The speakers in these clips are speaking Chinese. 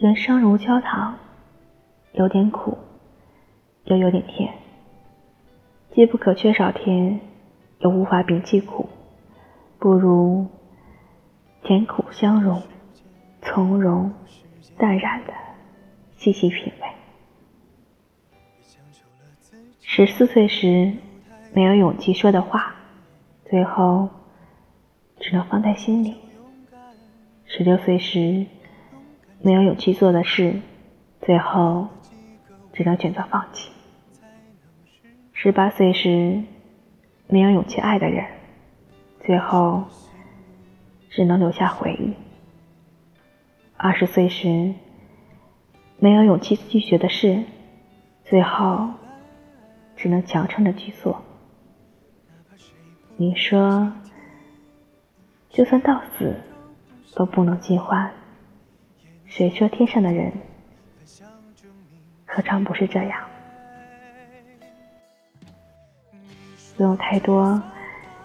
人生如焦糖，有点苦，又有点甜，既不可缺少甜，又无法摒弃苦，不如甜苦相融，从容淡然的细细品味。十四岁时没有勇气说的话，最后只能放在心里；十六岁时。没有勇气做的事，最后只能选择放弃。十八岁时没有勇气爱的人，最后只能留下回忆。二十岁时没有勇气拒绝的事，最后只能强撑着去做。你说，就算到死都不能尽欢。谁说天上的人何尝不是这样？不用太多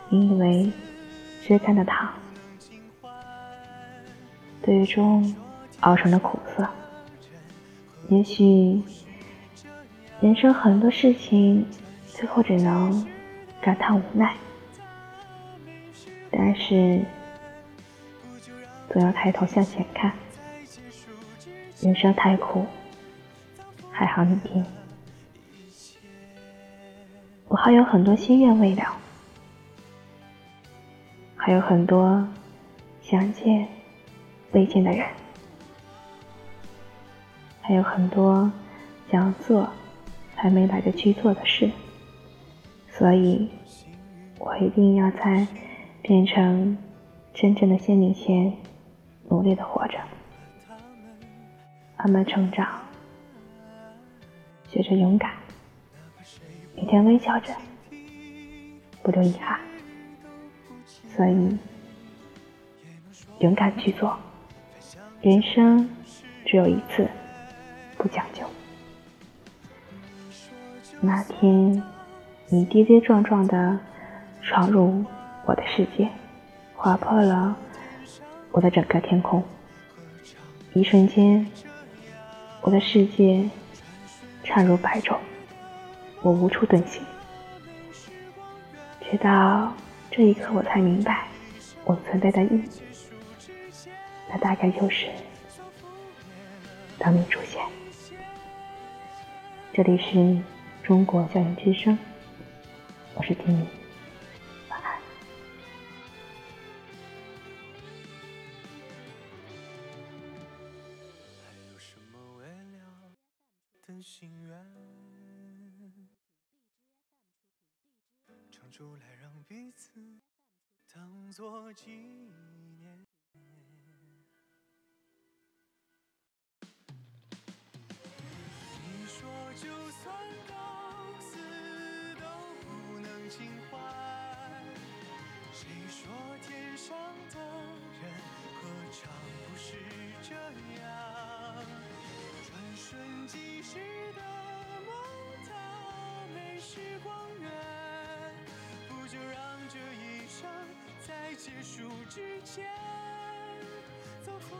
你以为吃干的糖，最终熬成了苦涩。也许人生很多事情最后只能感叹无奈，但是总要抬头向前看。人生太苦，还好你听。我还有很多心愿未了，还有很多想见未见的人，还有很多想做还没来得及做的事，所以我一定要在变成真正的仙女前努力的活着。慢慢成长，学着勇敢，每天微笑着，不留遗憾。所以，勇敢去做。人生只有一次，不讲究。那天，你跌跌撞撞的闯入我的世界，划破了我的整个天空。一瞬间。我的世界畅如白昼，我无处遁形。直到这一刻，我才明白我存在的意义。那大概就是当你出现。这里是中国校园之声，我是丁宁。心愿，唱出来让彼此当作纪念。你说就算到结束之前，走赴。